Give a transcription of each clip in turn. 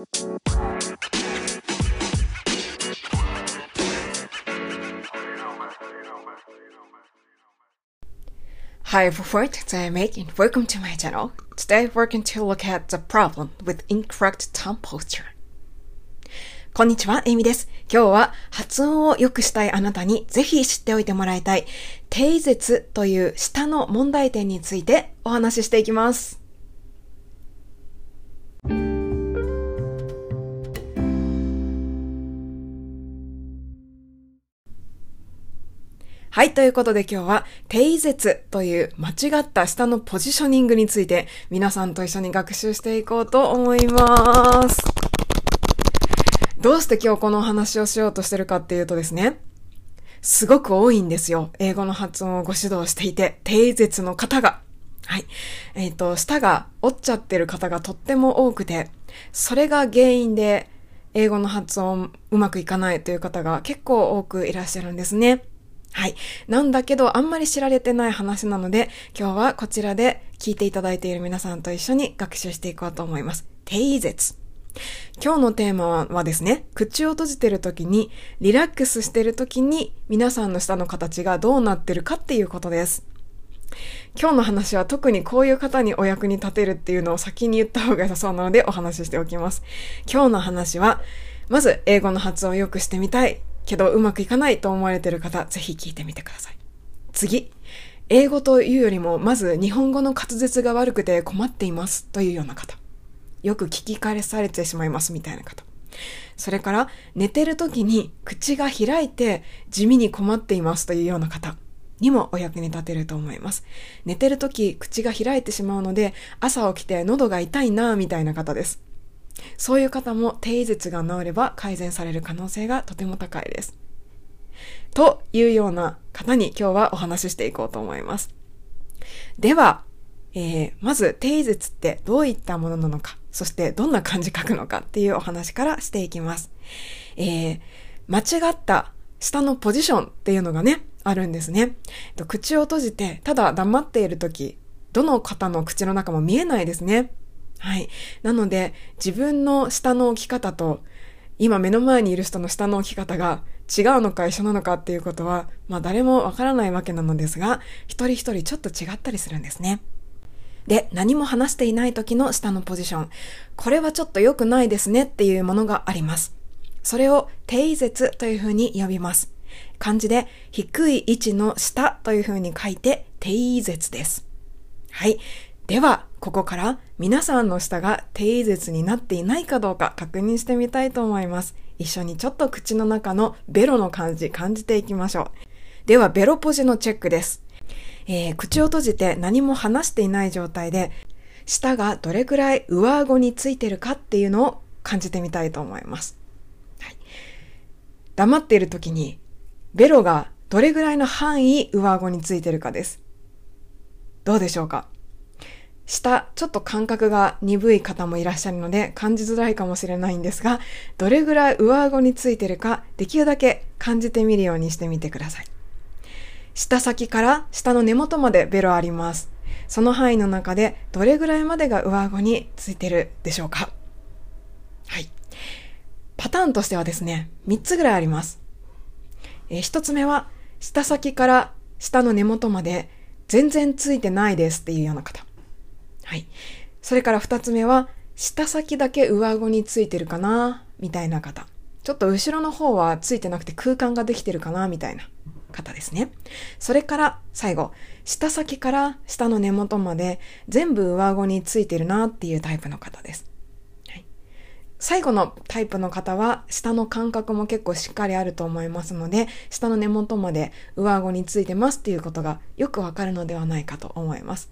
Hi everyone, today I'm Meg and welcome to my channel. Today we're going to look at the problem with incorrect tongue posture. こんにちは、エミです。今日は発音を良くしたいあなたにぜひ知っておいてもらいたい定舌という舌の問題点についてお話ししていきます。はい。ということで今日は、定舌という間違った下のポジショニングについて皆さんと一緒に学習していこうと思います。どうして今日このお話をしようとしてるかっていうとですね、すごく多いんですよ。英語の発音をご指導していて、定舌の方が。はい。えっ、ー、と、舌が折っちゃってる方がとっても多くて、それが原因で英語の発音うまくいかないという方が結構多くいらっしゃるんですね。はい。なんだけど、あんまり知られてない話なので、今日はこちらで聞いていただいている皆さんと一緒に学習していこうと思います。定舌。今日のテーマはですね、口を閉じてる時に、リラックスしてる時に、皆さんの舌の形がどうなってるかっていうことです。今日の話は特にこういう方にお役に立てるっていうのを先に言った方が良さそうなのでお話ししておきます。今日の話は、まず英語の発音を良くしてみたいけどうまくいかないと思われている方、ぜひ聞いてみてください。次。英語というよりも、まず日本語の滑舌が悪くて困っていますというような方。よく聞き返されてしまいますみたいな方。それから、寝てる時に口が開いて地味に困っていますというような方にもお役に立てると思います。寝てる時口が開いてしまうので、朝起きて喉が痛いなみたいな方です。そういう方も低舌が治れば改善される可能性がとても高いです。というような方に今日はお話ししていこうと思います。では、えー、まず低舌ってどういったものなのか、そしてどんな漢字書くのかっていうお話からしていきます。えー、間違った下のポジションっていうのがね、あるんですね。口を閉じて、ただ黙っているとき、どの方の口の中も見えないですね。はい。なので、自分の下の置き方と、今目の前にいる人の下の置き方が違うのか一緒なのかっていうことは、まあ誰もわからないわけなのですが、一人一人ちょっと違ったりするんですね。で、何も話していない時の下のポジション。これはちょっと良くないですねっていうものがあります。それを定舌というふうに呼びます。漢字で低い位置の下というふうに書いて定舌です。はい。では、ここから皆さんの舌が低舌になっていないかどうか確認してみたいと思います。一緒にちょっと口の中のベロの感じ感じていきましょう。では、ベロポジのチェックです。えー、口を閉じて何も話していない状態で、舌がどれくらい上顎についてるかっていうのを感じてみたいと思います。はい、黙っている時に、ベロがどれぐらいの範囲上顎についてるかです。どうでしょうか？下、ちょっと感覚が鈍い方もいらっしゃるので感じづらいかもしれないんですが、どれぐらい上顎についてるか、できるだけ感じてみるようにしてみてください。下先から下の根元までベロあります。その範囲の中でどれぐらいまでが上顎についてるでしょうかはい。パターンとしてはですね、3つぐらいあります。え、1つ目は、下先から下の根元まで全然ついてないですっていうような方。はい。それから二つ目は、下先だけ上顎についてるかなみたいな方。ちょっと後ろの方はついてなくて空間ができてるかなみたいな方ですね。それから最後、下先から下の根元まで全部上顎についてるなっていうタイプの方です。はい、最後のタイプの方は下の感覚も結構しっかりあると思いますので、下の根元まで上顎についてますっていうことがよくわかるのではないかと思います。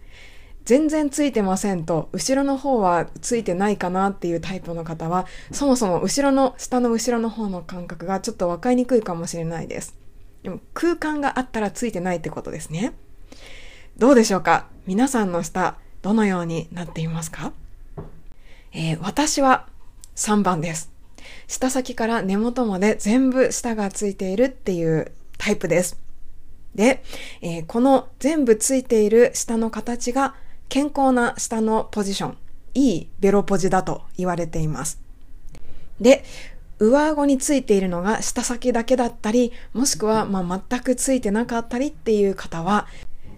全然ついてませんと、後ろの方はついてないかなっていうタイプの方は、そもそも後ろの、下の後ろの方の感覚がちょっと分かりにくいかもしれないです。でも空間があったらついてないってことですね。どうでしょうか？皆さんの下、どのようになっていますか？えー、私は3番です。下先から根元まで全部舌がついているっていうタイプです。で、えー、この全部ついている舌の形が健康な下のポジション、いいベロポジだと言われています。で、上顎についているのが舌先だけだったり、もしくはま全くついてなかったりっていう方は、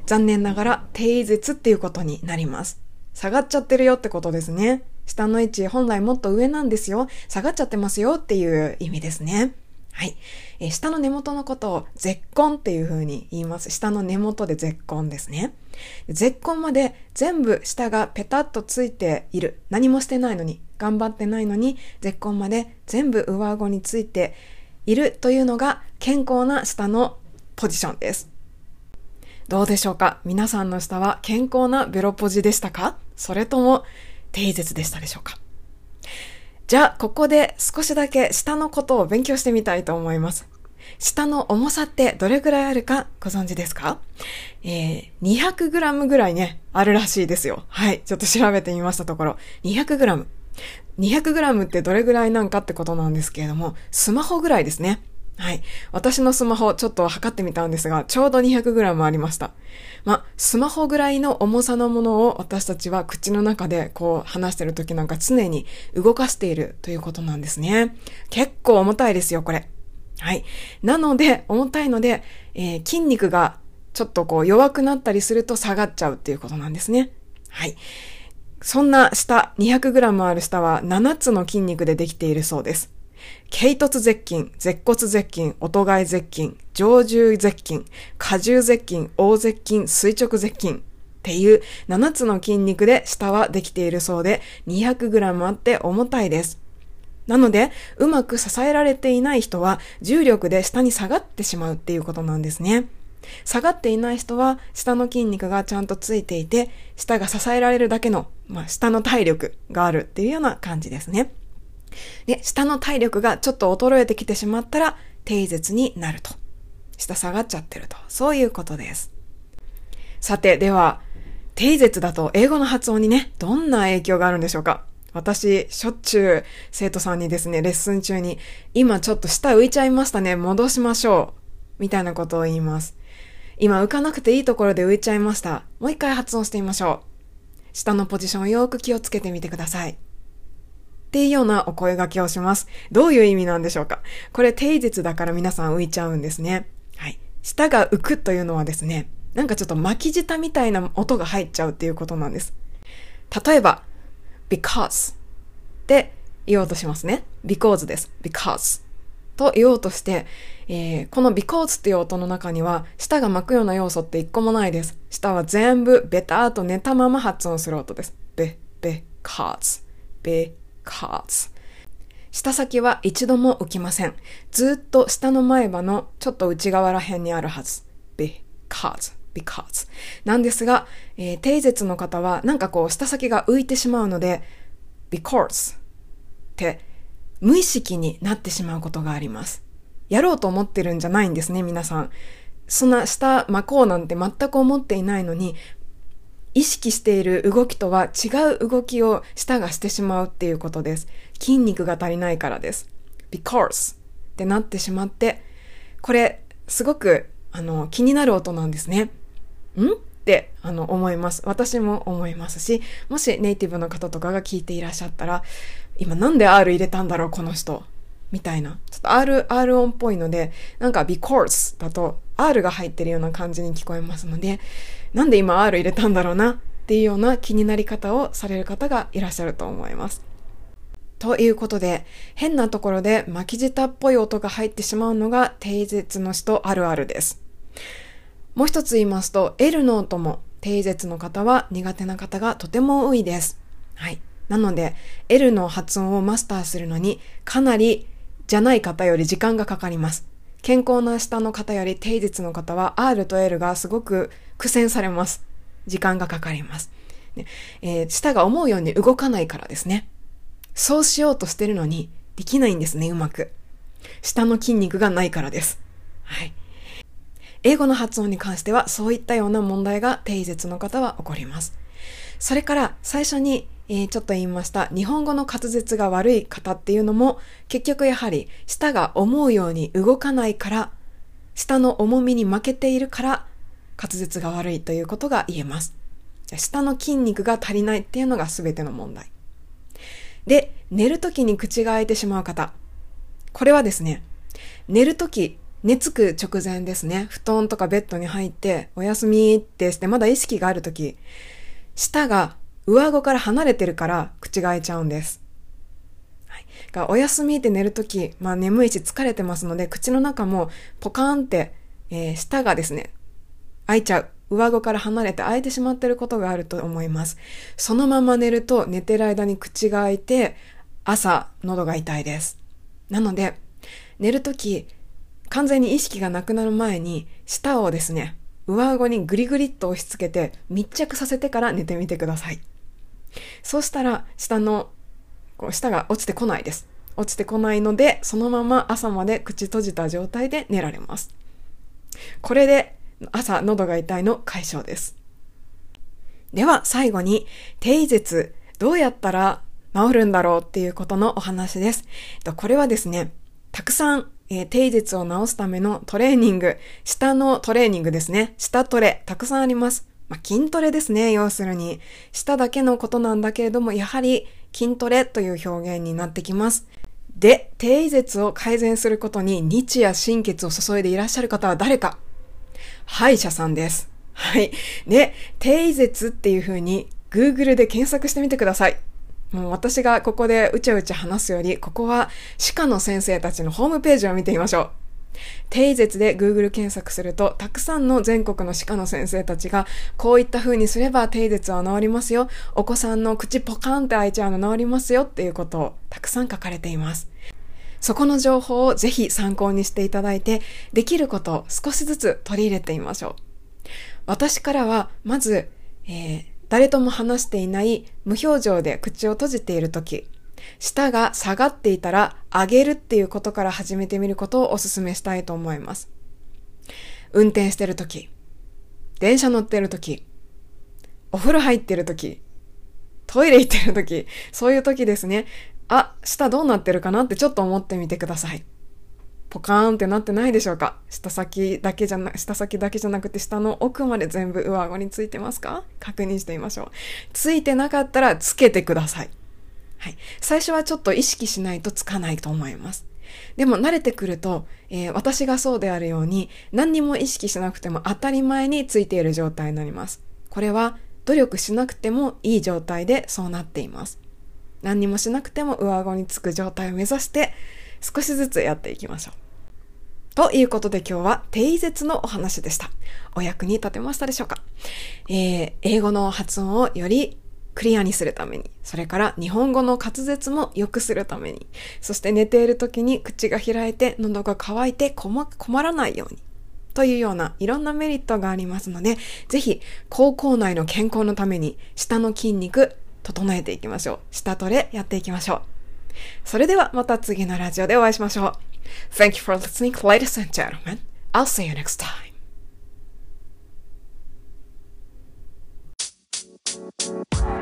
残念ながら低位絶っていうことになります。下がっちゃってるよってことですね。下の位置本来もっと上なんですよ。下がっちゃってますよっていう意味ですね。はい。えー、下の根元のことを絶根っていう風に言います。下の根元で絶根ですね。絶根まで全部下がペタッとついている。何もしてないのに、頑張ってないのに、絶根まで全部上顎についているというのが健康な下のポジションです。どうでしょうか？皆さんの下は健康なベロポジでしたか？それとも定絶でしたでしょうか？じゃあ、ここで少しだけ下のことを勉強してみたいと思います。下の重さってどれぐらいあるかご存知ですか？えー、200g ぐらいね、あるらしいですよ。はい。ちょっと調べてみましたところ、200g。200g ってどれぐらいなんかってことなんですけれども、スマホぐらいですね。はい。私のスマホちょっと測ってみたんですが、ちょうど 200g ありました。まスマホぐらいの重さのものを私たちは口の中でこう話してる時なんか常に動かしているということなんですね。結構重たいですよ、これ。はい。なので、重たいので、えー、筋肉がちょっとこう弱くなったりすると下がっちゃうっていうことなんですね。はい。そんな下、200g ある下は7つの筋肉でできているそうです。頸突絶筋、舌骨絶筋、音外絶筋、上重絶筋、下重絶筋、大絶筋、垂直絶筋っていう7つの筋肉で下はできているそうで 200g あって重たいです。なので、うまく支えられていない人は重力で下に下がってしまうっていうことなんですね。下がっていない人は下の筋肉がちゃんとついていて、下が支えられるだけの、まあ、下の体力があるっていうような感じですね。で、下の体力がちょっと衰えてきてしまったら、低絶になると。下下がっちゃってると。そういうことです。さて、では、低絶だと英語の発音にね、どんな影響があるんでしょうか？私、しょっちゅう生徒さんにですね、レッスン中に、今ちょっと下浮いちゃいましたね、戻しましょう。みたいなことを言います。今浮かなくていいところで浮いちゃいました。もう一回発音してみましょう。下のポジションをよく気をつけてみてください。っていうようなお声掛けをします。どういう意味なんでしょうか？これ定実だから皆さん浮いちゃうんですね。はい。舌が浮くというのはですね、なんかちょっと巻き舌みたいな音が入っちゃうっていうことなんです。例えば、because って言おうとしますね。because です。because と言おうとして、えー、この because っていう音の中には、舌が巻くような要素って一個もないです。舌は全部ベターと寝たまま発音する音です。べ、べ、because、べ、cards 舌先は一度も浮きません。ずっと下の前歯のちょっと内側ら辺にあるはず。because, because. なんですが、えー、定絶の方はなんかこう舌先が浮いてしまうので、because って無意識になってしまうことがあります。やろうと思ってるんじゃないんですね、皆さん。そんな下巻こうなんて全く思っていないのに、意識している動きとは違う動きを舌がしてしまうっていうことです。筋肉が足りないからです。because ってなってしまって、これすごくあの気になる音なんですね。ん？ってあの思います。私も思いますし、もしネイティブの方とかが聞いていらっしゃったら、今なんで R 入れたんだろうこの人。みたいな。ちょっと R、R 音っぽいので、なんか because だと R が入ってるような感じに聞こえますので、なんで今 R 入れたんだろうなっていうような気になり方をされる方がいらっしゃると思います。ということで、変なところで巻き舌っぽい音が入ってしまうのが定絶の人あるあるです。もう一つ言いますと、L の音も定絶の方は苦手な方がとても多いです。はい。なので、L の発音をマスターするのにかなりじゃない方より時間がかかります。健康な舌の方より定実の方は R と L がすごく苦戦されます。時間がかかります。ねえー、舌が思うように動かないからですね。そうしようとしてるのにできないんですね、うまく。舌の筋肉がないからです。はい。英語の発音に関してはそういったような問題が定絶の方は起こります。それから最初にえー、ちょっと言いました、日本語の滑舌が悪い方っていうのも、結局やはり、舌が思うように動かないから、舌の重みに負けているから、滑舌が悪いということが言えます。じゃ舌の筋肉が足りないっていうのが全ての問題。で、寝るときに口が開いてしまう方。これはですね、寝るとき、寝つく直前ですね、布団とかベッドに入って、おやすみってしてまだ意識があるとき、舌が上顎から離れてるから口が開いちゃうんです。はい、おやすみって寝るとき、まあ眠いし疲れてますので、口の中もポカーンって、えー、舌がですね、開いちゃう。上顎から離れて開いてしまってることがあると思います。そのまま寝ると寝てる間に口が開いて、朝喉が痛いです。なので、寝るとき、完全に意識がなくなる前に、舌をですね、上顎にグリグリっと押し付けて密着させてから寝てみてください。そうしたら、下の、こう、舌が落ちてこないです。落ちてこないので、そのまま朝まで口閉じた状態で寝られます。これで朝喉が痛いの解消です。では最後に、低舌、どうやったら治るんだろうっていうことのお話です。これはですね、たくさん、えー、低舌を治すためのトレーニング、下のトレーニングですね。下トレ、たくさんあります。まあ、筋トレですね、要するに。下だけのことなんだけれども、やはり筋トレという表現になってきます。で、低舌を改善することに日夜心血を注いでいらっしゃる方は誰か歯医者さんです。はい。で、低舌っていう風に Google で検索してみてください。もう私がここでうちゃうちゃ話すより、ここは歯科の先生たちのホームページを見てみましょう。低舌で Google 検索すると、たくさんの全国の歯科の先生たちが、こういった風にすれば低舌は治りますよ。お子さんの口ポカンって開いちゃうの治りますよっていうことをたくさん書かれています。そこの情報をぜひ参考にしていただいて、できることを少しずつ取り入れてみましょう。私からは、まず、えー、誰とも話していない無表情で口を閉じているとき、舌が下がっていたら上げるっていうことから始めてみることをお勧めしたいと思います。運転してるとき、電車乗ってるとき、お風呂入ってるとき、トイレ行ってるとき、そういうときですね。あ、舌どうなってるかなってちょっと思ってみてください。ポカーンってなってないでしょうか舌先だけじゃな、舌先だけじゃなくて下の奥まで全部上顎についてますか？確認してみましょう。ついてなかったらつけてください。はい。最初はちょっと意識しないとつかないと思います。でも慣れてくると、えー、私がそうであるように何にも意識しなくても当たり前についている状態になります。これは努力しなくてもいい状態でそうなっています。何にもしなくても上顎につく状態を目指して少しずつやっていきましょう。ということで今日は定説のお話でした。お役に立てましたでしょうか、えー、英語の発音をよりクリアにするために、それから日本語の滑舌も良くするために、そして寝ている時に口が開いて喉が渇いて困らないように、というようないろんなメリットがありますので、ぜひ、高校内の健康のために、舌の筋肉、整えていきましょう。舌トレやっていきましょう。それではまた次のラジオでお会いしましょう。Thank you for listening, ladies and gentlemen. I'll see you next time. Thank you.